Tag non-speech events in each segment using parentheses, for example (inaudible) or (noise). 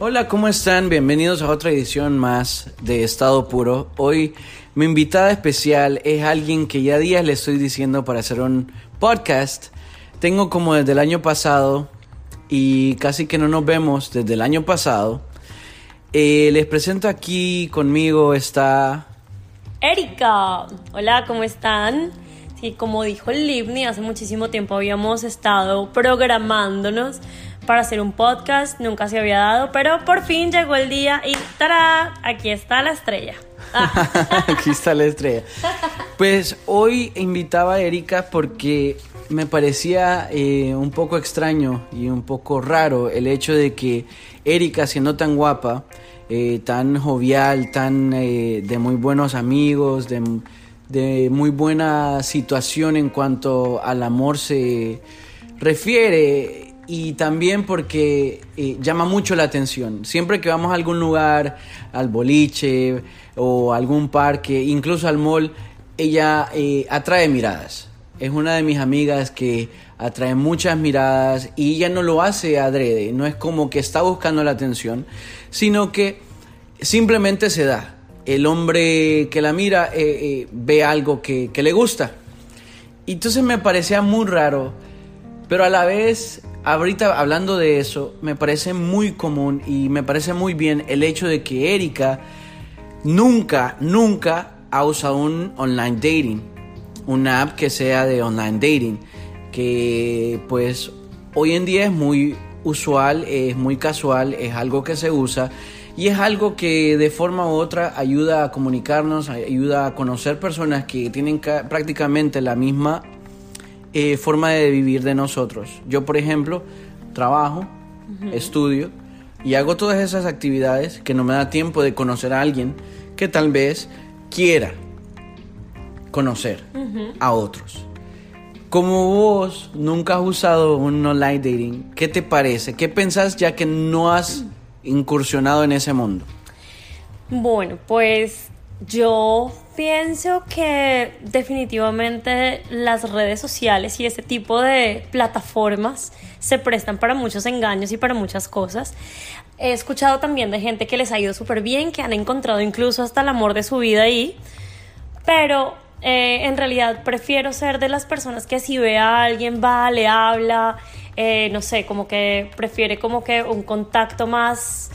Hola, ¿cómo están? Bienvenidos a otra edición más de Estado Puro. Hoy mi invitada especial es alguien que ya días le estoy diciendo para hacer un podcast. Tengo como desde el año pasado y casi que no nos vemos desde el año pasado. Eh, les presento aquí conmigo está... Erika. Hola, ¿cómo están? Sí, como dijo Livni, hace muchísimo tiempo habíamos estado programándonos para hacer un podcast, nunca se había dado, pero por fin llegó el día y ¡tará! Aquí está la estrella. (laughs) aquí está la estrella. Pues hoy invitaba a Erika porque me parecía eh, un poco extraño y un poco raro el hecho de que Erika, siendo tan guapa, eh, tan jovial, tan eh, de muy buenos amigos, de de muy buena situación en cuanto al amor se refiere y también porque eh, llama mucho la atención. Siempre que vamos a algún lugar, al boliche o algún parque, incluso al mall, ella eh, atrae miradas. Es una de mis amigas que atrae muchas miradas y ella no lo hace adrede, no es como que está buscando la atención, sino que simplemente se da el hombre que la mira eh, ve algo que, le gusta. Entonces me parecía muy raro, pero a la vez, ahorita hablando de eso, me parece muy común y me parece muy bien el hecho de que Erika nunca, nunca ha usado un online dating, una app que sea de online dating, que pues hoy en día es muy usual, es muy casual, es algo que se usa y es algo que de forma u otra ayuda a comunicarnos, ayuda a conocer personas que tienen prácticamente la misma eh, forma de vivir de nosotros. Yo, por ejemplo, trabajo, estudio y hago todas esas actividades que no me da tiempo de conocer a alguien que tal vez quiera conocer a otros. Como vos nunca has usado un online dating, ¿qué te parece? ¿Qué pensás ya que no has incursionado en ese mundo? Bueno, pues yo pienso que definitivamente las redes sociales y ese tipo de plataformas se prestan para muchos engaños y para muchas cosas. He escuchado también de gente que les ha ido súper bien, que han encontrado incluso hasta el amor de su vida ahí, pero eh, en realidad prefiero ser de las personas que si ve a alguien va, le habla, eh, no sé, como que prefiere como que un contacto más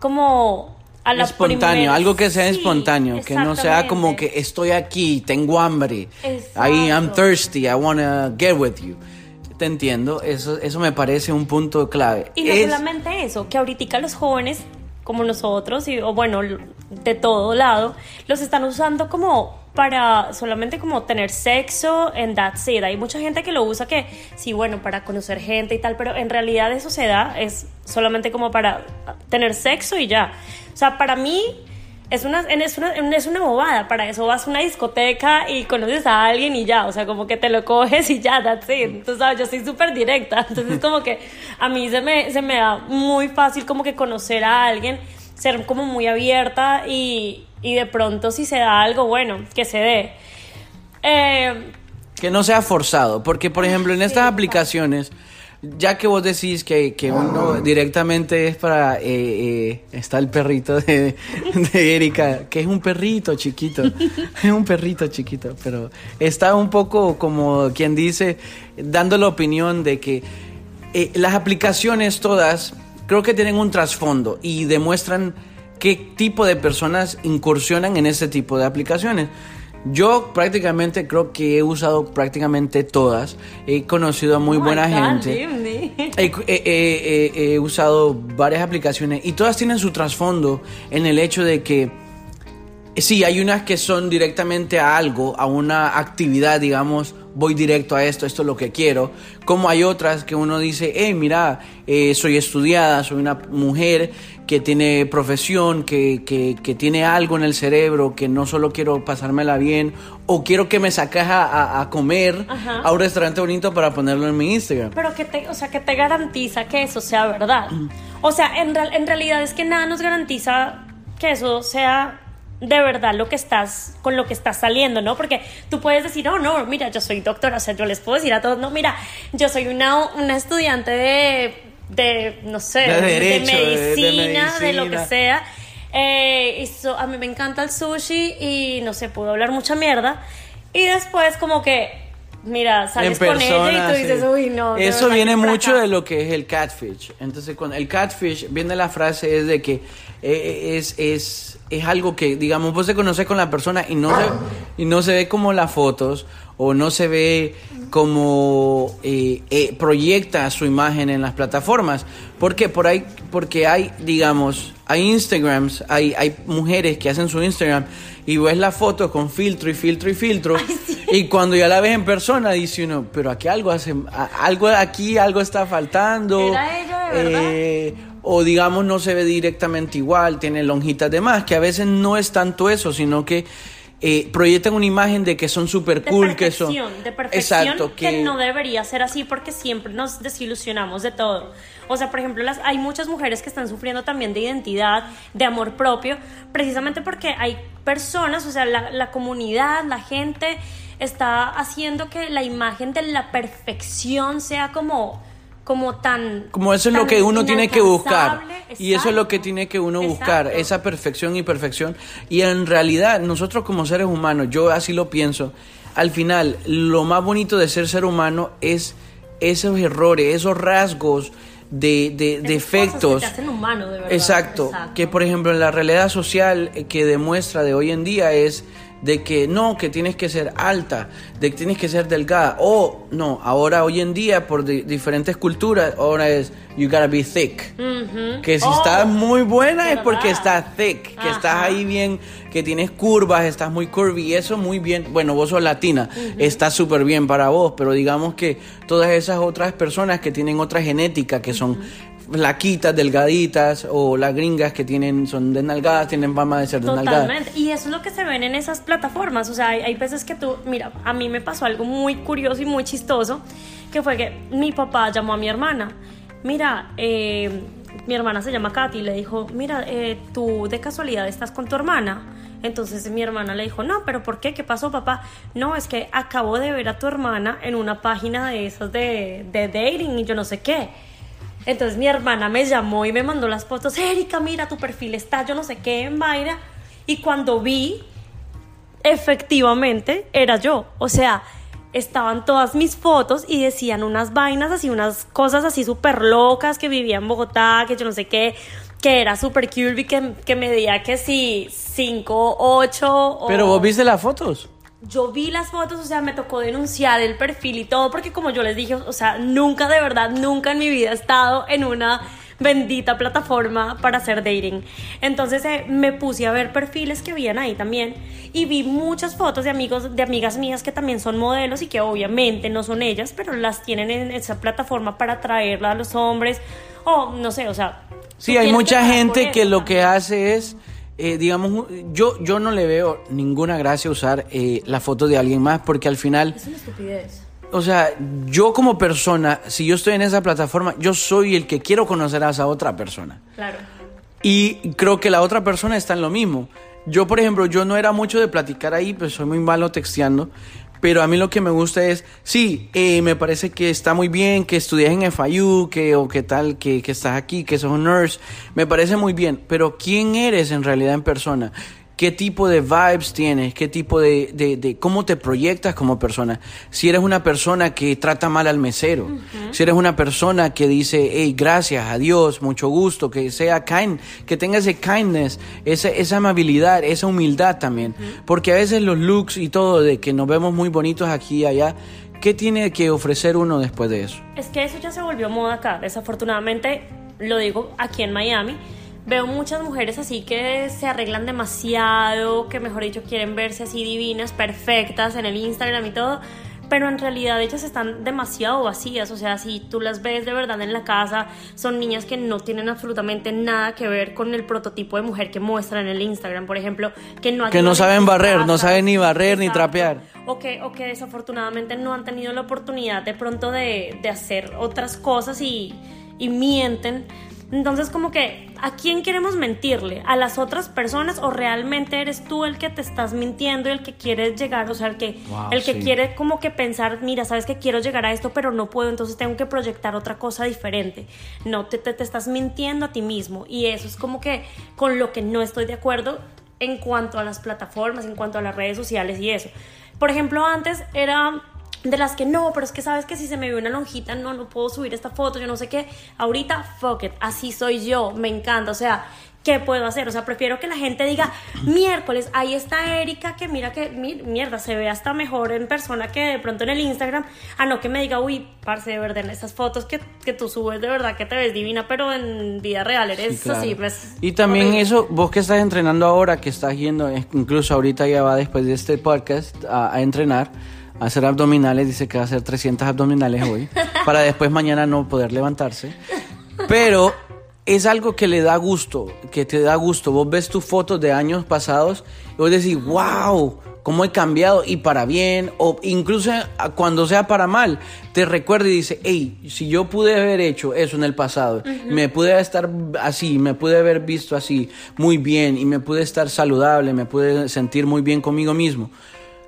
como a la espontáneo, algo que sea espontáneo, que no sea como que estoy aquí, tengo hambre, ahí I'm thirsty, I wanna get with you. Te entiendo, eso, eso me parece un punto clave. Y no solamente eso, que ahorita los jóvenes como nosotros, y, o bueno, de todo lado, los están usando como para solamente como tener sexo en that's it. Hay mucha gente que lo usa que sí, bueno, para conocer gente y tal, pero en realidad eso se da, es solamente como para tener sexo y ya. O sea, para mí es una, es una, es una bobada, para eso vas a una discoteca y conoces a alguien y ya, o sea, como que te lo coges y ya, that's it. Tú sabes, yo soy súper directa, (laughs) entonces como que a mí se me, se me da muy fácil como que conocer a alguien, ser como muy abierta y, y de pronto si se da algo, bueno, que se dé. Eh, que no sea forzado, porque por ejemplo en estas aplicaciones, ya que vos decís que, que uno directamente es para... Eh, eh, está el perrito de, de, Erika, que es un perrito chiquito, (laughs) es un perrito chiquito, pero está un poco como quien dice, dando la opinión de que las aplicaciones todas creo que tienen un trasfondo y demuestran qué tipo de personas incursionan en este tipo de aplicaciones. Yo prácticamente creo que he usado prácticamente todas. He conocido a muy buena gente. He, usado varias aplicaciones y todas tienen su trasfondo en el hecho de que sí, hay unas que son directamente a algo, a una actividad, digamos, voy directo a esto, esto es lo que quiero. Como hay otras que uno dice, hey, mira, eh, soy estudiada, soy una mujer que tiene profesión, que, que, tiene algo en el cerebro, que no solo quiero pasármela bien, o quiero que me saques a, a, comer a un restaurante bonito para ponerlo en mi Instagram. Pero que te, o sea, que te garantiza que eso sea verdad. O sea, en, en realidad es que nada nos garantiza que eso sea de verdad lo que estás, con lo que estás saliendo, ¿no? Porque tú puedes decir, oh, no, mira, yo soy doctora, o sea, yo les puedo decir a todos, no, mira, yo soy una, una estudiante de de no sé, De derecho, de- de medicina, de, lo que sea. Eh, y so- a mí me encanta el sushi y no sé, puedo hablar mucha mierda. Y después como que, mira, sales con ella y tú dices, sí. uy, no. Eso viene mucho fracaso". de lo que es el catfish. Entonces, con el catfish viene la frase es de que eh, es, es, es algo que, digamos, vos te conoces con la persona y no se, y no se ve como las fotos o no se ve como eh, eh, proyecta su imagen en las plataformas. ¿Por qué? Por ahí, porque hay, digamos, hay Instagrams, hay, hay mujeres que hacen su Instagram y ves la foto con filtro y filtro y filtro. (laughs) Y cuando ya la ves en persona, dice uno, pero aquí algo hace, algo aquí, algo está faltando. ¿Era ella de verdad? Eh, o digamos no se ve directamente igual, tiene lonjitas de más, que a veces no es tanto eso, sino que eh, proyectan una imagen de que son super de cool, que son... perfección, de perfección Exacto, que... no debería ser así porque siempre nos desilusionamos de todo. O sea, por ejemplo, las, hay muchas mujeres que están sufriendo también de identidad, de amor propio, precisamente porque hay personas, o sea, la, la comunidad, la gente está haciendo que la imagen de la perfección sea como como tan Como eso es lo que uno tiene que buscar. Y eso es lo que tiene que uno buscar, Exacto. esa perfección y perfección. Y en realidad, nosotros como seres humanos, yo así lo pienso, al final, lo más bonito de ser ser humano es esos errores, esos rasgos de, de defectos. que hacen humano, de verdad. Exacto, que por ejemplo en la realidad social eh, que demuestra de hoy en día es de que no, que tienes que ser alta, de que tienes que ser delgada, o no, ahora hoy en día por di- diferentes culturas, ahora es you gotta be thick. Que si Oh, estás muy buena es porque ¿verdad? estás thick, que Ajá. estás ahí bien, que tienes curvas, estás muy curvy, y eso muy bien. Bueno, vos sos latina, está súper bien para vos, pero digamos que todas esas otras personas que tienen otra genética, que son flaquitas, delgaditas, o las gringas que tienen, son desnalgadas, tienen fama de ser desnalgadas. Totalmente. Y eso es lo que se ven en esas plataformas. O sea, hay, veces que tú, mira, a mí me pasó algo muy curioso y muy chistoso, que fue que mi papá llamó a mi hermana. Mira, eh, mi hermana se llama Katy y le dijo, mira, eh, tú de casualidad estás con tu hermana. Entonces mi hermana le dijo, no, pero ¿por qué? ¿Qué pasó, papá? No, es que acabo de ver a tu hermana en una página de esas de, de dating y yo no sé qué. Entonces mi hermana me llamó y me mandó las fotos. Erika, mira, tu perfil está, yo no sé qué, en Mayra. Y cuando vi, efectivamente, era yo. O sea, estaban todas mis fotos y decían unas vainas así, unas cosas así súper locas, que vivía en Bogotá, que yo no sé qué, que era súper curvy, que, que medía que sí, 5, 8. Pero vos viste las fotos. Yo vi las fotos, o sea, me tocó denunciar el perfil y todo, porque como yo les dije, o sea, nunca de verdad, nunca en mi vida he estado en una bendita plataforma para hacer dating. Entonces eh, me puse a ver perfiles que habían ahí también y vi muchas fotos de amigos, de amigas mías que también son modelos y que obviamente no son ellas, pero las tienen en esa plataforma para atraerla a los hombres o no sé, o sea. Sí, hay mucha gente que lo que hace es, eh, digamos, yo, yo no le veo ninguna gracia usar eh, la foto de alguien más porque al final, Es una estupidez. o sea, yo como persona, si yo estoy en esa plataforma, yo soy el que quiero conocer a esa otra persona. Claro. Y creo que la otra persona está en lo mismo. Yo, por ejemplo, yo no era mucho de platicar ahí, pues soy muy malo texteando. Pero a mí lo que me gusta es, sí, eh, me parece que está muy bien que estudies en FIU, que, o que tal, que, que estás aquí, que sos un nurse. Me parece muy bien. Pero ¿quién eres en realidad en persona? ¿Qué tipo de vibes tienes? ¿Qué tipo de, de, de cómo te proyectas como persona? Si eres una persona que trata mal al mesero, si eres una persona que dice, hey, gracias, adiós, mucho gusto, que sea kind, que tenga ese kindness, esa, esa amabilidad, esa humildad también. Porque a veces los looks y todo, de que nos vemos muy bonitos aquí y allá, ¿qué tiene que ofrecer uno después de eso? Es que eso ya se volvió moda acá. Desafortunadamente, lo digo aquí en Miami, veo muchas mujeres así que se arreglan demasiado, que mejor dicho quieren verse así divinas, perfectas en el Instagram y todo. Pero en realidad ellas están demasiado vacías, o sea, si tú las ves de verdad en la casa, son niñas que no tienen absolutamente nada que ver con el prototipo de mujer que muestran en el Instagram, por ejemplo, que no Que no saben barrer, no saben ni barrer ni trapear. O que, o que desafortunadamente no han tenido la oportunidad de pronto de, de hacer otras cosas y, y mienten. Entonces, como que, ¿a quién queremos mentirle? ¿A las otras personas o realmente eres tú el que te estás mintiendo y el que quieres llegar? O sea, el que, Wow, el que sí. quiere como que pensar, mira, sabes que quiero llegar a esto, pero no puedo, entonces tengo que proyectar otra cosa diferente. No, te, te, te estás mintiendo a ti mismo. Y eso es como que con lo que no estoy de acuerdo en cuanto a las plataformas, en cuanto a las redes sociales y eso. Por ejemplo, antes era de las que no, pero es que sabes que si se me ve una lonjita, no, no puedo subir esta foto, yo no sé qué. Ahorita, fuck it, así soy yo, me encanta, o sea, ¿qué puedo hacer? O sea, prefiero que la gente diga, (clears throat) miércoles, ahí está Erika, que mira que, mi- mierda, se ve hasta mejor en persona que de pronto en el Instagram, a no que me diga, uy, parce, de verdad, en esas fotos que, que tú subes, de verdad que te ves divina, pero en vida real eres Sí, claro. así, pues. Y también horrible. eso, vos que estás entrenando ahora, que estás yendo, es- incluso ahorita ya va después de este podcast a, a entrenar, hacer abdominales, dice que va a hacer 300 abdominales hoy, (laughs) para después mañana no poder levantarse. Pero es algo que le da gusto, que te da gusto. Vos ves tus fotos de años pasados y vos decís, wow, cómo he cambiado y para bien, o incluso cuando sea para mal, te recuerda y dice, hey, si yo pude haber hecho eso en el pasado, me pude estar así, me pude haber visto así muy bien y me pude estar saludable, me pude sentir muy bien conmigo mismo.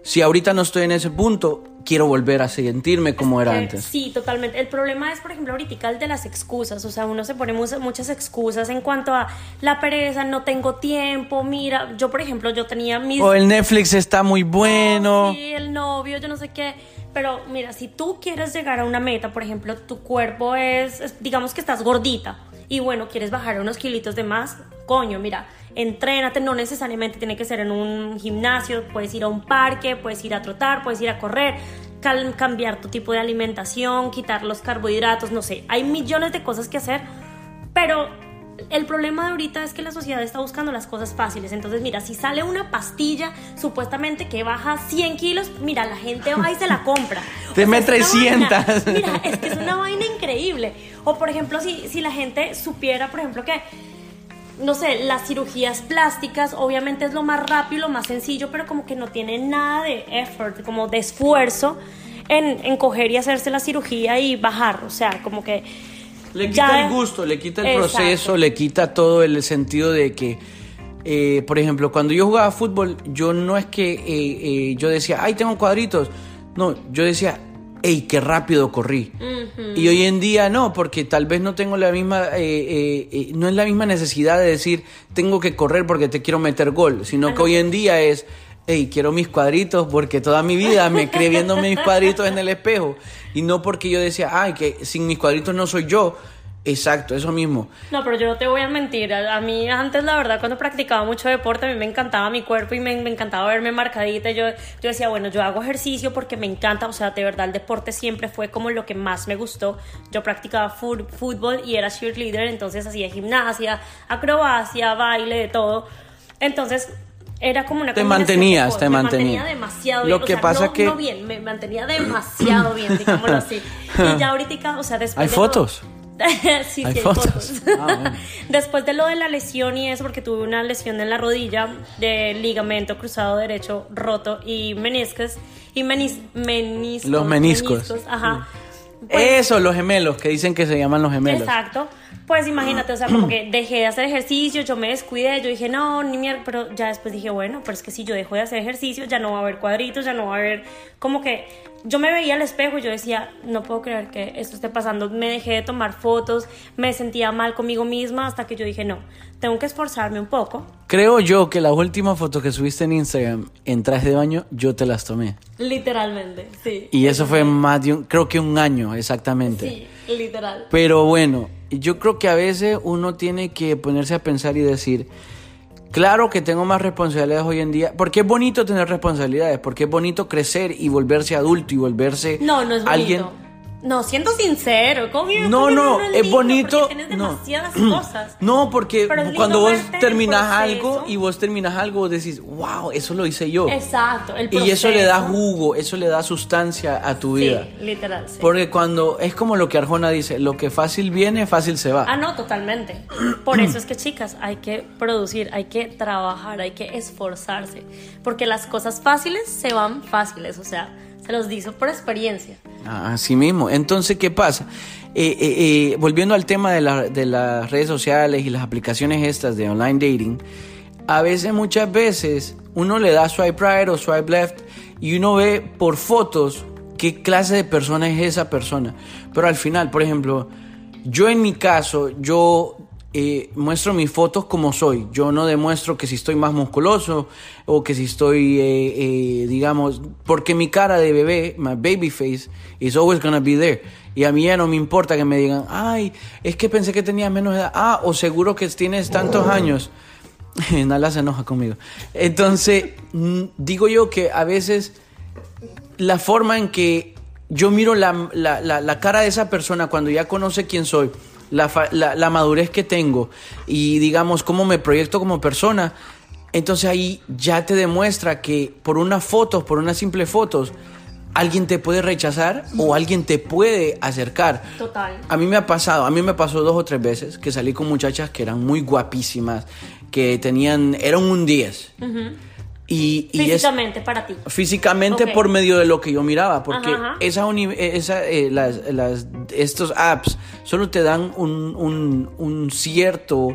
Si ahorita no estoy en ese punto, quiero volver a sentirme como era antes. Sí, totalmente. El problema es, por ejemplo, ahorita el de las excusas. O sea, uno se pone muchas, excusas en cuanto a la pereza, no tengo tiempo. Mira, yo, por ejemplo, yo tenía mis. O el Netflix está muy bueno. Sí, el novio, yo no sé qué. Pero mira, si tú quieres llegar a una meta, por ejemplo, tu cuerpo es, es- digamos que estás gordita y bueno, quieres bajar unos kilitos de más, coño, mira, entrénate, no necesariamente tiene que ser en un gimnasio, puedes ir a un parque, puedes ir a trotar, puedes ir a correr, cambiar tu tipo de alimentación, quitar los carbohidratos, no sé, hay millones de cosas que hacer, pero el problema de ahorita es que la sociedad está buscando las cosas fáciles. Entonces, mira, si sale una pastilla supuestamente que baja 100 kilos, mira, la gente va y se la compra. (laughs) Una 300. vaina- mira, es que es una vaina increíble. O, por ejemplo, si, si la gente supiera, por ejemplo, que no sé, las cirugías plásticas obviamente es lo más rápido, lo más sencillo, pero como que no tiene nada de effort, como de esfuerzo en, en coger y hacerse la cirugía y bajar. O sea, como que... Le quita ya- el gusto, le quita el Exacto. proceso, le quita todo el sentido de que, eh, por ejemplo, cuando yo jugaba fútbol, yo no es que eh, eh, yo decía, ay, tengo cuadritos. No, yo decía, hey, qué rápido corrí. Y hoy en día no, porque tal vez no tengo la misma, eh, eh, eh, no es la misma necesidad de decir, tengo que correr porque te quiero meter gol, sino que hoy en día es, hey, quiero mis cuadritos porque toda mi vida me creé viendo mis cuadritos en el espejo. Y no porque yo decía, ay, que sin mis cuadritos no soy yo. Exacto, eso mismo. No, pero yo no te voy a mentir. A, mí antes, la verdad, cuando practicaba mucho deporte, a mí me encantaba mi cuerpo y me, me encantaba verme marcadita. Yo, yo decía, bueno, yo hago ejercicio porque me encanta. O sea, de verdad, el deporte siempre fue como lo que más me gustó. Yo practicaba fútbol y era cheerleader, entonces hacía gimnasia, acrobacia, baile, de todo. Entonces... Era como una Te mantenías, te mantenía. mantenía demasiado Lo o que sea, pasa no, que- no bien, me mantenía demasiado bien, digámoslo así. Y ya (laughs) ahorita, o sea, después ¿Hay de fotos? (laughs) sí, Hay hay fotos. fotos. Ah, bueno. (laughs) Después de lo de la lesión y eso, porque tuve una lesión en la rodilla de ligamento cruzado derecho roto y meniscos y menis, meniscos. Los meniscos. ajá. Pues, eso, los gemelos, que dicen que se llaman los gemelos. Exacto. Pues imagínate, o sea, como que (clears throat) dejé de hacer ejercicio, yo me descuidé, yo dije, no, ni mierda, pero ya después dije, bueno, pero es que si yo dejo de hacer ejercicio, ya no va a haber cuadritos, ya no va a haber, como que yo me veía al espejo y yo decía, no puedo creer que esto esté pasando, me dejé de tomar fotos, me sentía mal conmigo misma hasta que yo dije, no, tengo que esforzarme un poco. Creo yo que las últimas fotos que subiste en Instagram en traje de baño, yo te las tomé. Literalmente, sí. Y eso fue más de un, creo que un año exactamente. Sí, literal. Pero bueno, yo creo que a veces uno tiene que ponerse a pensar y decir, claro que tengo más responsabilidades hoy en día, porque es bonito tener responsabilidades, porque es bonito crecer y volverse adulto y volverse No, no es bonito. alguien... No, siendo sincero, ¿cómo No, no, es bonito. Tienes no. demasiadas (clears throat) cosas. No, porque cuando vos proceso. algo y vos terminas algo, vos decís, wow, eso lo hice yo. Exacto, el Y eso le da jugo, eso le da sustancia a tu vida. Sí, literal, sí. Porque cuando es como lo que Arjona dice, lo que fácil viene, fácil se va. Ah, no, totalmente. Por eso es que, chicas, hay que producir, hay que trabajar, hay que esforzarse. Porque las cosas fáciles se van fáciles, o sea, Los dice por experiencia. Ah, Así mismo. Entonces, ¿qué pasa? Eh, eh, eh, volviendo al tema de, de las redes sociales y las aplicaciones estas de online dating, a veces, muchas veces, uno le da swipe right o swipe left y uno ve por fotos qué clase de persona es esa persona. Pero al final, por ejemplo, yo en mi caso, yo eh, muestro mis fotos como soy. Yo no demuestro que si estoy más musculoso o que si estoy, eh, eh, digamos, porque mi cara de bebé, my baby face, is always gonna be there. Y a mí ya no me importa que me digan, ay, es que pensé que tenías menos edad. Ah, o seguro que tienes tantos años. (laughs) Nala se enoja conmigo. Entonces, digo yo que a veces la forma en que yo miro la, la- la- la cara de esa persona cuando ya conoce quién soy, la, la madurez que tengo y digamos cómo me proyecto como persona, entonces ahí ya te demuestra que por unas fotos, por unas simples fotos, alguien te puede rechazar o alguien te puede acercar. Total. A mí me ha pasado, a mí me pasó dos o tres veces que salí con muchachas que eran muy guapísimas, que tenían, eran un 10. Y, y es- Físicamente para ti. físicamente por medio de lo que yo miraba, porque Ajá, ajá. esa eh, las, las- estos apps solo te dan un, un- un cierto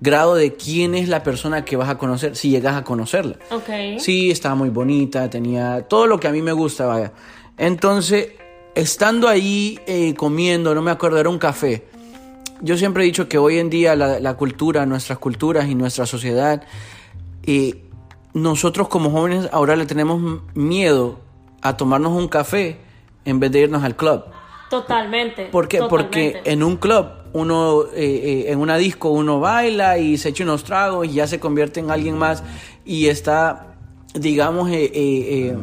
grado de quién es la persona que vas a conocer, si llegas a conocerla. Ok. Sí, estaba muy bonita, tenía todo lo que a mí me gusta, vaya. Entonces, estando ahí eh, comiendo, no me acuerdo, era un café. Yo siempre he dicho que hoy en día la, la cultura, nuestras culturas y nuestra sociedad, eh, nosotros como jóvenes ahora le tenemos miedo a tomarnos un café en vez de irnos al club. Totalmente. ¿Por qué? totalmente. Porque en un club, uno, eh, eh, en una disco, uno baila y se echa unos tragos y ya se convierte en alguien más y está, digamos, eh, eh, eh,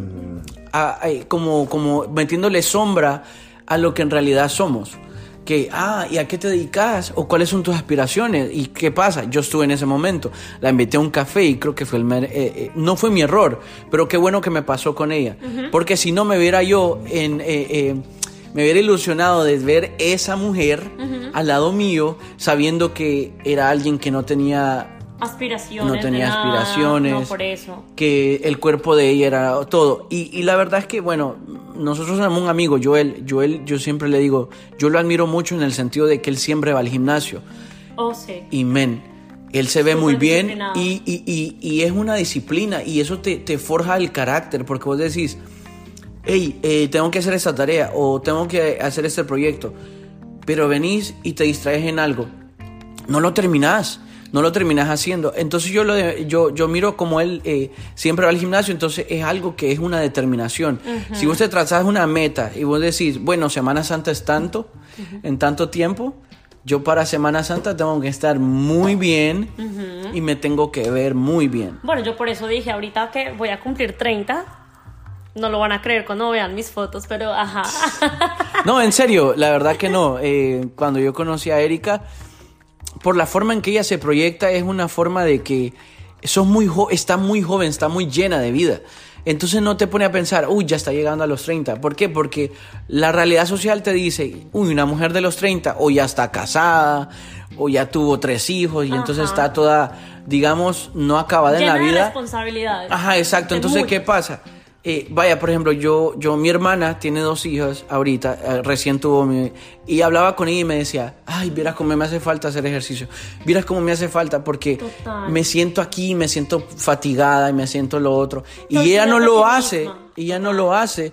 a- a- como, como metiéndole sombra a lo que en realidad somos. Que, ah, ¿y a qué te dedicas? ¿O cuáles son tus aspiraciones? ¿Y qué pasa? Yo estuve en ese momento, la invité a un café y creo que fue el... eh, eh, no fue mi error, pero qué bueno que me pasó con ella. Porque si no me viera yo en... eh, eh, me hubiera ilusionado de ver esa mujer al lado mío, sabiendo que era alguien que no tenía, Aspiraciones. no tenía nada, aspiraciones, No, por eso. que el cuerpo de ella era todo. Y, y la verdad es que, bueno, nosotros tenemos un amigo, Joel, Joel, yo siempre le digo, yo lo admiro mucho en el sentido de que él siempre va al gimnasio. Oh, sí. Y men, él se ve muy bien y- y- y es una disciplina y eso te, te forja el carácter porque vos decís, hey, eh, tengo que hacer esta tarea o tengo que hacer este proyecto, pero venís y te distraes en algo, no lo terminás. No lo terminás haciendo. Entonces yo, lo de- yo, yo miro como él eh, siempre va al gimnasio, entonces es algo que es una determinación. Si vos te trazás una meta y vos decís, bueno, Semana Santa es tanto, en tanto tiempo, yo para Semana Santa tengo que estar muy bien y me tengo que ver muy bien. Bueno, yo por eso dije ahorita que voy a cumplir 30. No lo van a creer cuando vean mis fotos, pero ajá. No, en serio, la verdad que no. (laughs) Eh, cuando yo conocí a Erika, por la forma en que ella se proyecta, es una forma de que sos muy jo- está muy joven, está muy llena de vida. Entonces no te pone a pensar, uy, ya está llegando a los 30. ¿Por qué? Porque la realidad social te dice, uy, una mujer de los 30 o ya está casada, o ya tuvo tres hijos, y entonces está toda, digamos, no acabada en la de vida. responsabilidades. Ajá, exacto. De Entonces. ¿qué pasa? Eh, vaya, por ejemplo, yo, yo, mi hermana tiene dos hijas ahorita, eh, recién tuvo mi... Y hablaba con ella y me decía, ay, vieras cómo me hace falta hacer ejercicio. Vieras cómo me hace falta porque Total. me siento aquí, me siento fatigada y me siento lo otro. Y ella no lo hace, misma. ella no lo hace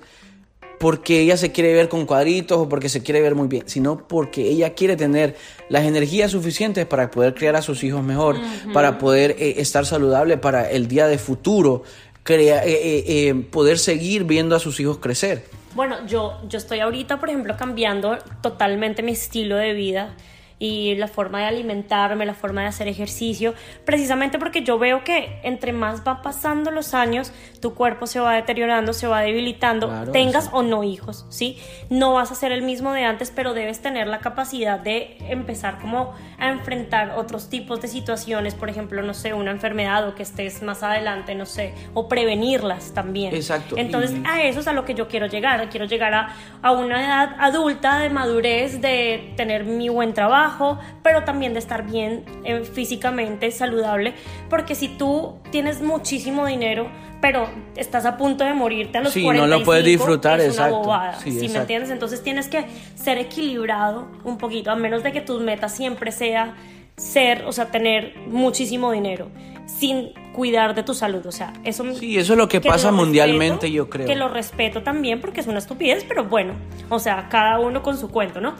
porque ella se quiere ver con cuadritos o porque se quiere ver muy bien, sino porque ella quiere tener las energías suficientes para poder criar a sus hijos mejor, para poder eh, estar saludable para el día de futuro, crea- eh, eh, eh, poder seguir viendo a sus hijos crecer. Bueno, yo, yo estoy ahorita, por ejemplo, cambiando totalmente mi estilo de vida y la forma de alimentarme, la forma de hacer ejercicio, precisamente porque yo veo que entre más va pasando los años, tu cuerpo se va deteriorando, se va debilitando, Claro, tengas o no hijos, ¿sí? No vas a ser el mismo de antes, pero debes tener la capacidad de empezar como a enfrentar otros tipos de situaciones, por ejemplo, no sé, una enfermedad o que estés más adelante, no sé, o prevenirlas también. Exacto, Entonces, y- a eso es a lo que yo quiero llegar. Quiero llegar a, a una edad adulta de madurez, de tener mi buen trabajo, trabajo, pero también de estar bien eh, físicamente, saludable, porque si tú tienes muchísimo dinero, pero estás a punto de morirte a los Sí, no 45, lo puedes disfrutar, es una exacto. bobada, Sí, ¿sí me entiendes? Entonces tienes que ser equilibrado un poquito, a menos de que tus metas siempre sea ser, o sea, tener muchísimo dinero, sin cuidar de tu salud, o sea, eso Sí, eso es lo que que pasa lo mundialmente, respeto, yo creo. Que lo respeto también porque es una estupidez, pero bueno, o sea, cada uno con su cuento, ¿no?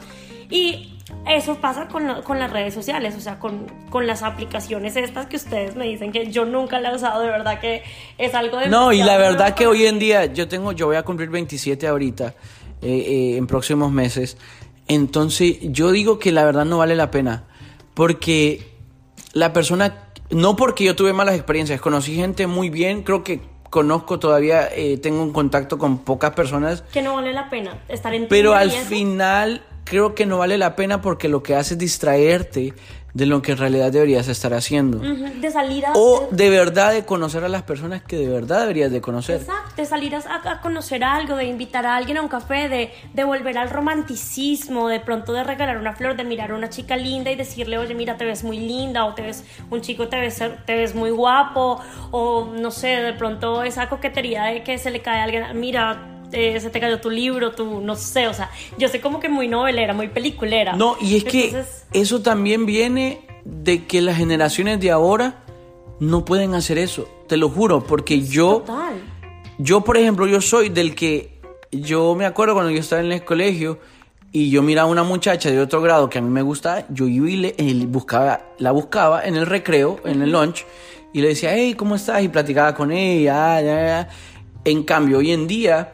Y eso pasa con, la- con las redes sociales, o sea, con, con las aplicaciones estas que ustedes me dicen que yo nunca la he usado, de verdad que es algo de... No, y la verdad que hoy en día yo tengo, yo voy a cumplir 27 ahorita, eh, eh, en próximos meses. Entonces, yo digo que la verdad no vale la pena. Porque la persona, no porque yo tuve malas experiencias, conocí gente muy bien, creo que conozco todavía, eh, tengo un contacto con pocas personas, Que no vale la pena estar en pero al final creo que no vale la pena porque lo que hace es distraerte de lo que en realidad deberías estar haciendo. De salir a... O de verdad de conocer a las personas que de verdad deberías de conocer. Exacto, de salir a, a conocer algo, de invitar a alguien a un café, de, de volver al romanticismo, de pronto de regalar una flor, de mirar a una chica linda y decirle, oye, mira, te ves muy linda, o te ves, un chico te ves, te ves muy guapo, o no sé, de pronto esa coquetería de que se le cae a alguien, mira, eh, se te cayó tu libro, tú, no sé, o sea, yo sé como que muy novelera, muy peliculera. No, y es que eso también viene de que las generaciones de ahora no pueden hacer eso, te lo juro, porque yo, Total. yo por ejemplo, yo soy del que, yo me acuerdo cuando yo estaba en el colegio y yo miraba a una muchacha de otro grado que a mí me gustaba, yo iba y le, eh, buscaba, la buscaba en el recreo, en el lunch, y le decía, hey, ¿cómo estás? Y platicaba con ella, ya, ya. En cambio, hoy en día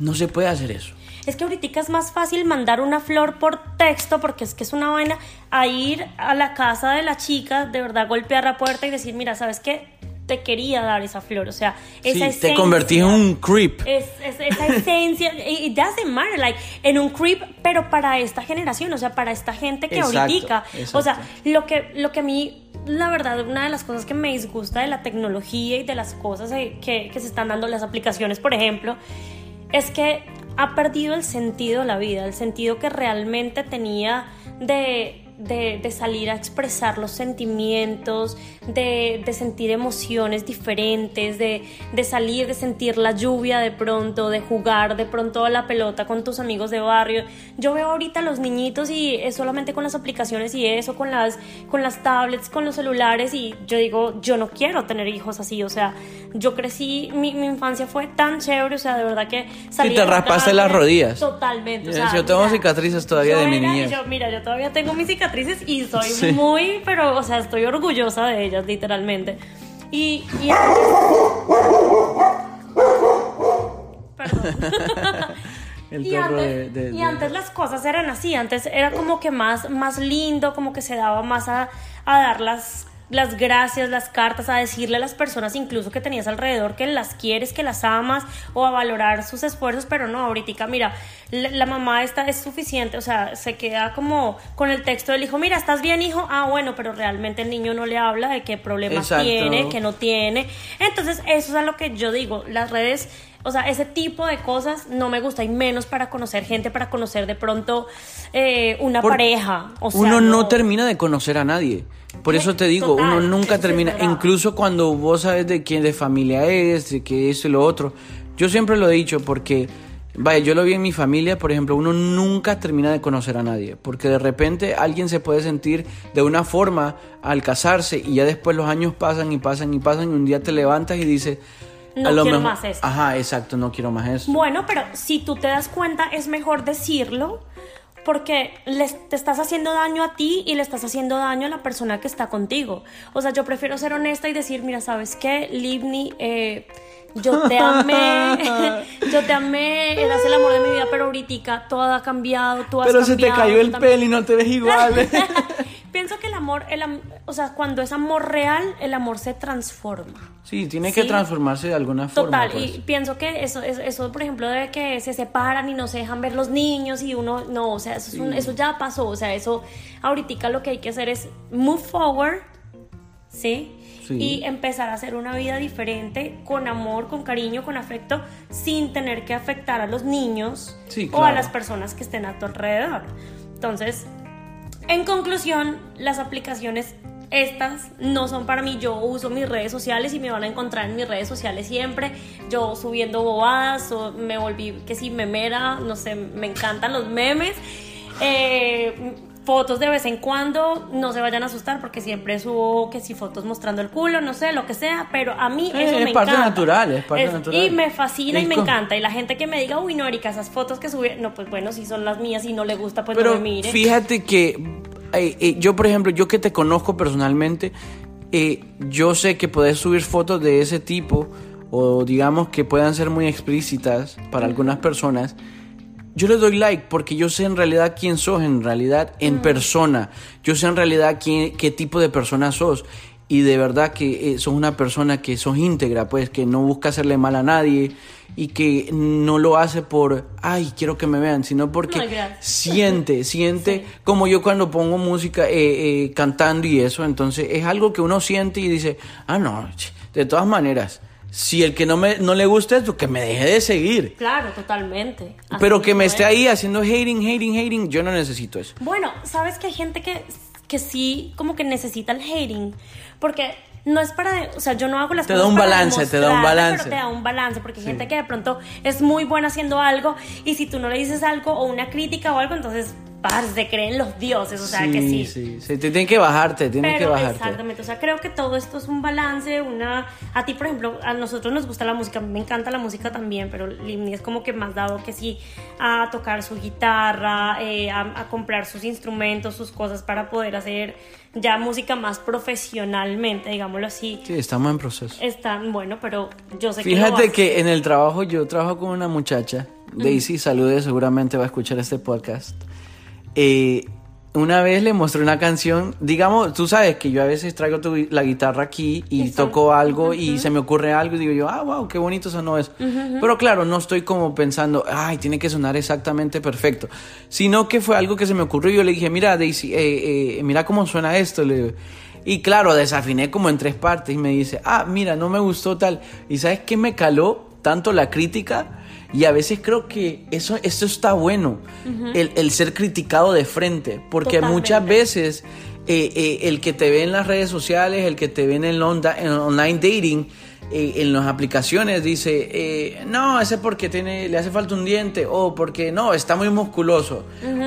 no se puede hacer eso. Es que ahorita es más fácil mandar una flor por texto porque es que es una vaina a ir a la casa de la chica, de verdad golpear la puerta y decir, mira, ¿sabes qué? Te quería dar esa flor, o sea, esa Sí, esencia. te convertí en un creep. Es, es- esa esencia, it doesn't matter, like, en un creep, pero para esta generación, o sea, para esta gente que Exacto, ahorita, o sea, exacto. lo que, lo que a mí, la verdad, una de las cosas que me disgusta de la tecnología y de las cosas eh, que, que se están dando, las aplicaciones, por ejemplo, es que ha perdido el sentido de la vida, el sentido que realmente tenía de, de- de salir a expresar los sentimientos, de, de sentir emociones diferentes, de, de salir, de sentir la lluvia de pronto, de jugar de pronto a la pelota con tus amigos de barrio. Yo veo ahorita a los niñitos y es solamente con las aplicaciones y eso, con las, con las tablets, con los celulares y yo digo, yo no quiero tener hijos así, o sea, yo crecí, mi, mi infancia fue tan chévere, o sea, de verdad que salí te a la raspaste las rodillas. Totalmente. o Yo- sea, yo tengo mira, cicatrices todavía de mi niñez. yo- mira, yo todavía tengo mis cicatrices y soy Sí. muy, pero, o sea, estoy orgullosa de ellas, literalmente. Y, y Perdón. (laughs) El y perro antes, de- de- y antes las cosas eran así, antes era como que más, más lindo, como que se daba más a, a dar las, las gracias, las cartas, a decirle a las personas incluso que tenías alrededor que las quieres, que las amas o a valorar sus esfuerzos, pero no, ahorita mira, la, la mamá esta es suficiente, o sea, se queda como con el texto del hijo, mira, ¿estás bien hijo? Ah, bueno, pero realmente el niño no le habla de qué problemas Exacto. tiene, que no tiene. Entonces, eso es a lo que yo digo, las redes o sea, ese tipo de cosas no me gusta y menos para conocer gente, para conocer de pronto eh, una Por- pareja. O sea, uno no termina de conocer a nadie. Por eso te digo, Total, uno nunca es termina, incluso cuando vos sabes de quién de familia es, de que esto y lo otro. Yo siempre lo he dicho porque, vaya, yo lo vi en mi familia, por ejemplo, uno nunca termina de conocer a nadie, porque de repente alguien se puede sentir de una forma al casarse y ya después los años pasan y pasan y pasan y un día te levantas y dices, No quiero más esto. Ajá, exacto, no quiero más eso. Bueno, pero si tú te das cuenta, es mejor decirlo porque les, te estás haciendo daño a ti y le estás haciendo daño a la persona que está contigo. O sea, yo prefiero ser honesta y decir, mira, ¿sabes qué, Livni? Eh, yo te amé, (laughs) yo te amé, eras el amor de mi vida, pero ahorita todo ha cambiado, tú has Pero se te cambiado, cayó el también". pelo y no te ves igual. (laughs) (laughs) Que amor, el am- o sea, cuando es amor real, el amor se transforma. Sí, tiene que Sí. transformarse de alguna forma. Total, pues. y pienso que eso, eso, eso, por ejemplo, de que se separan y no se dejan ver los niños y uno, no, o sea, eso, es un- eso ya pasó, o sea, eso, ahorita lo que hay que hacer es move forward, ¿sí? Sí. Y empezar a hacer una vida diferente, con amor, con cariño, con afecto, sin tener que afectar a los niños Sí, o a claro. las personas que estén a tu alrededor. Entonces, En conclusión, las aplicaciones estas no son para mí. Yo uso mis redes sociales y me van a encontrar en mis redes sociales siempre. Yo subiendo bobadas, me volví que si memera, no sé, me encantan los memes. Eh, fotos de vez en cuando, no se vayan a asustar porque siempre subo que si fotos mostrando el culo, no sé, lo que sea, pero a mí Eh, eso es me parte encanta. natural, es parte Es- natural. Y me fascina y me encanta. Y la gente que me diga, uy, no, Erika, esas fotos que sube, no, pues bueno, si son las mías y no le gusta, pues Pero no me mire. fíjate que eh, eh, yo, por ejemplo, yo que te conozco personalmente, eh, yo sé que puedes subir fotos de ese tipo o digamos que puedan ser muy explícitas para algunas personas. Yo le doy like porque yo sé en realidad quién sos, en realidad en persona. Yo sé en realidad quién, qué tipo de persona sos. Y de verdad que eh, sos una persona que sos íntegra, pues que no busca hacerle mal a nadie y que no lo hace por, ay, quiero que me vean, sino porque siente, (laughs) siente, como yo cuando pongo música eh, eh, cantando y eso, entonces es algo que uno siente y dice, ah, no, de todas maneras, si el que no, me, no le gusta esto, que me deje de seguir. Claro, totalmente. Así Pero que me esté es. ahí haciendo hating, hating, hating, yo no necesito eso. Bueno, sabes que hay gente que, que sí como que necesita el hating, porque no es para, o sea, yo no hago las Te cosas da un para balance, te da un balance. Pero te da un balance, porque hay gente que de pronto es muy buena haciendo algo y si tú no le dices algo o una crítica o algo, entonces, parce, se creen los dioses, o sea, que sí. sí, sí, te tienen que bajarte, tienes que Pero bajarte. exactamente, o sea, creo que todo esto es un balance, una... A ti, por ejemplo, a nosotros nos gusta la música, me encanta la música también, pero Limni es como que más dado que sí a tocar su guitarra, eh, a, a comprar sus instrumentos, sus cosas para poder hacer ya música más profesionalmente, digámoslo así. Sí, estamos en proceso. Está bueno, pero yo sé que... Fíjate hace. que en el trabajo yo trabajo con una muchacha, Daisy, salude, seguramente va a escuchar este podcast. Eh, una vez le mostré una canción, digamos, tú sabes que yo a veces traigo tu- la guitarra aquí y Exacto. toco algo y se me ocurre algo y digo yo, ah, wow, qué bonito sonó eso. Pero claro, no estoy como pensando, ay, tiene que sonar exactamente perfecto, sino que fue algo que se me ocurrió y yo le dije, mira, Daisy, eh, eh, mira cómo suena esto. Le digo. y claro, desafiné como en tres partes y me dice, ah, mira, no me gustó tal. ¿Y sabes qué me caló tanto la crítica? Y a veces creo que eso, eso está bueno, el, el ser criticado de frente, porque Totalmente. muchas veces eh, eh, el que te ve en las redes sociales, el que te ve en el onda- en online dating, eh, en las aplicaciones, dice, eh, no, ese porque tiene, le hace falta un diente, o porque no, está muy musculoso,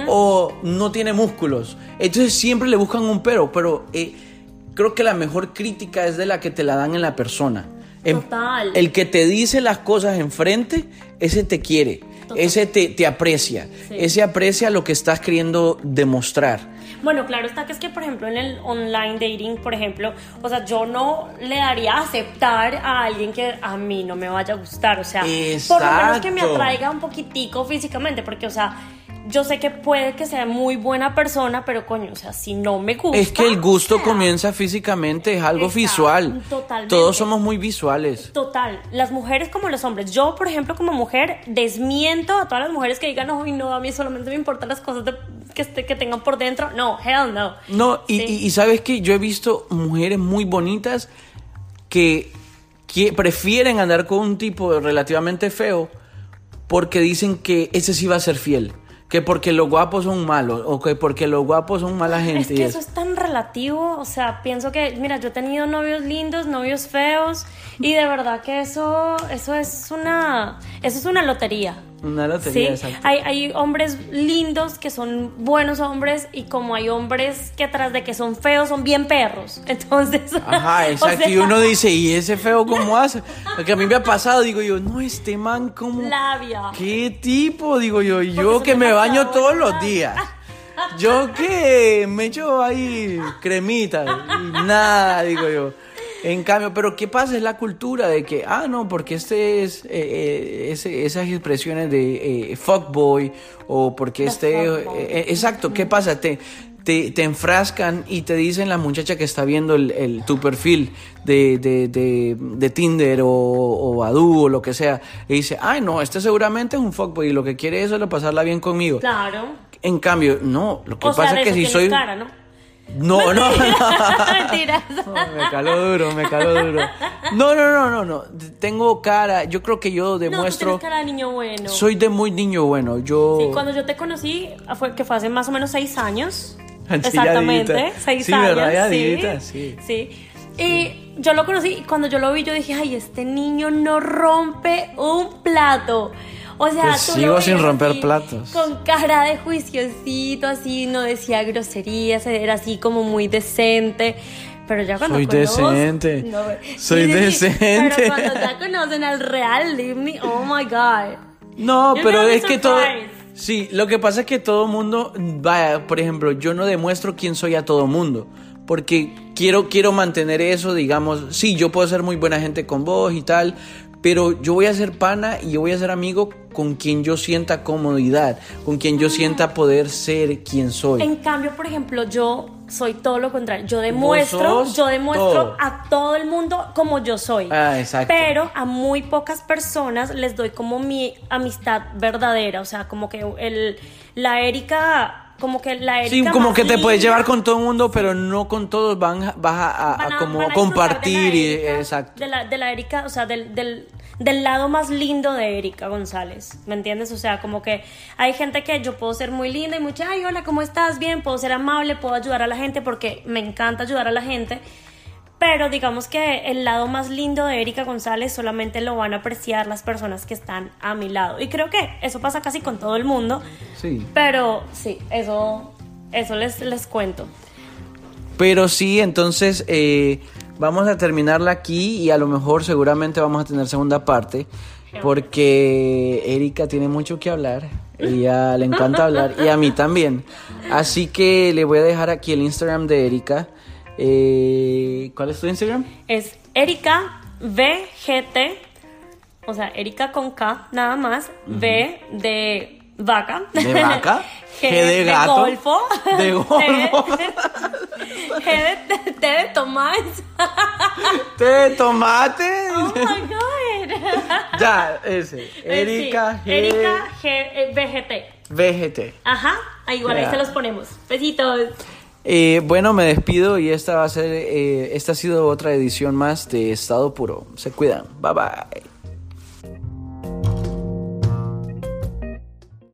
o no tiene músculos. Entonces siempre le buscan un pero, pero eh, creo que la mejor crítica es de la que te la dan en la persona. En- Total. El que te dice las cosas enfrente, ese te quiere, Total. ese te, te aprecia, Sí. ese aprecia lo que estás queriendo demostrar. Bueno, claro está que es que, por ejemplo, en el online dating, por ejemplo, o sea, yo no le daría a aceptar a alguien que a mí no me vaya a gustar, o sea, por lo menos que me atraiga un poquitico físicamente, porque, o sea, yo sé que puede que sea muy buena persona, pero coño, o sea, si no me gusta. Es que el gusto o sea, comienza físicamente, es algo Está, visual. totalmente. Todos somos muy visuales. Total, las mujeres como los hombres. Yo, por ejemplo, como mujer, desmiento a todas las mujeres que digan, no, no, a mí solamente me importan las cosas de- que, que tengan por dentro. No, hell no. No, y, Sí. y- y sabes que yo he visto mujeres muy bonitas que, que prefieren andar con un tipo relativamente feo porque dicen que ese sí va a ser fiel. Que porque los guapos son malos o que porque los guapos son mala gente. Es que eso. eso es tan relativo, o sea, pienso que, mira, yo he tenido novios lindos, novios feos, y de verdad que eso, eso es una, eso es una lotería. Una lotería, Sí, exacto. hay, hay hombres lindos que son buenos hombres y como hay hombres que tras de que son feos son bien perros. (laughs) Entonces, Ajá, o exacto. sea, y uno dice, ¿y ese feo cómo hace? Porque a mí me ha pasado, digo yo, no, este man, ¿cómo? labia. ¿Qué tipo? Digo yo, Porque yo que me baño todos los días. (laughs) Yo que me echo ahí cremita y nada, digo yo. En cambio, pero ¿qué pasa? Es la cultura de que, ah, no, porque este es, eh, eh, ese- esas expresiones de eh, fuckboy o porque The este... eh, exacto, ¿qué pasa? Te, te, te enfrascan y te dicen la muchacha que está viendo el, el- tu perfil de, de, de, de Tinder o, o Badoo o lo que sea. Y dice, ay, no, este seguramente es un fuckboy y lo que quiere es solo pasarla bien conmigo. Claro. En cambio, no, lo que O pasa es que si soy... cara, ¿no? No, no. (laughs) No, me caló duro, me caló duro. No, no, no, no, no. Tengo cara, yo creo que yo No, tú demuestro... cara de niño bueno. soy de muy niño bueno. Yo... Sí, cuando yo te conocí, fue, que fue hace más o menos seis años. (laughs) Exactamente, seis sí, años. ¿verdad? Ya sí, adivita, sí. sí. Y yo lo conocí y cuando yo lo vi yo dije, ay, este niño no rompe un plato. O sea, Pues tú sigo sin romper así, platos. Con cara de juiciosito, así, no decía groserías, era así como muy decente. Pero ya cuando Soy conoce- decente. No, (laughs) Soy sí, decente. Pero cuando ya conocen al real Livni, oh my god. No, You're pero es que todo. Sí, lo que pasa es que todo mundo. Vaya, por ejemplo, yo no demuestro quién soy a todo mundo. Porque quiero, quiero mantener eso, digamos. Sí, yo puedo ser muy buena gente con vos y tal. Pero yo voy a ser pana y yo voy a ser amigo con quien yo sienta comodidad. Con quien yo sienta poder ser quien soy. En cambio, por ejemplo, yo soy todo lo contrario. Yo demuestro, yo demuestro todo. a todo el mundo como yo soy. Ah, exacto. Pero a muy pocas personas les doy como mi amistad verdadera. O sea, como que el, la Erika, como que la Erika. Sí, como que te puedes llevar con todo el mundo, pero no con todos van, a- vas a, a- a van a- como van a disfrutar compartir de y exacto. De la, de la Erika, o sea, del, del, del lado más lindo de Erika González, ¿me entiendes? O sea, como que hay gente que yo puedo ser muy linda y mucha, ay, hola, ¿cómo estás? Bien, puedo ser amable, puedo ayudar a la gente porque me encanta ayudar a la gente. Pero digamos que el lado más lindo de Erika González solamente lo van a apreciar las personas que están a mi lado. Y creo que eso pasa casi con todo el mundo. Sí. Pero sí, eso, eso les, les cuento. Pero sí, entonces eh, vamos a terminarla aquí y a lo mejor seguramente vamos a tener segunda parte porque Erika tiene mucho que hablar. Ella le encanta hablar y a mí también. Así que le voy a dejar aquí el Instagram de Erika. Eh, ¿Cuál es tu Instagram? Es Erika VGT, o sea, Erika con K nada más, V de vaca. ¿De vaca? (laughs) G, G de gato. golfo. De (laughs) golfo. G de, T de tomate. (laughs) ¡Té de tomate! Oh my god. ya, ese. Erika Sí, G. Erika G, eh, VGT. VGT. Ajá, ahí igual ahí se los ponemos. Besitos. Eh, bueno, me despido y esta va a ser, eh, esta ha sido otra edición más de Estado Puro. Se cuidan. Bye bye.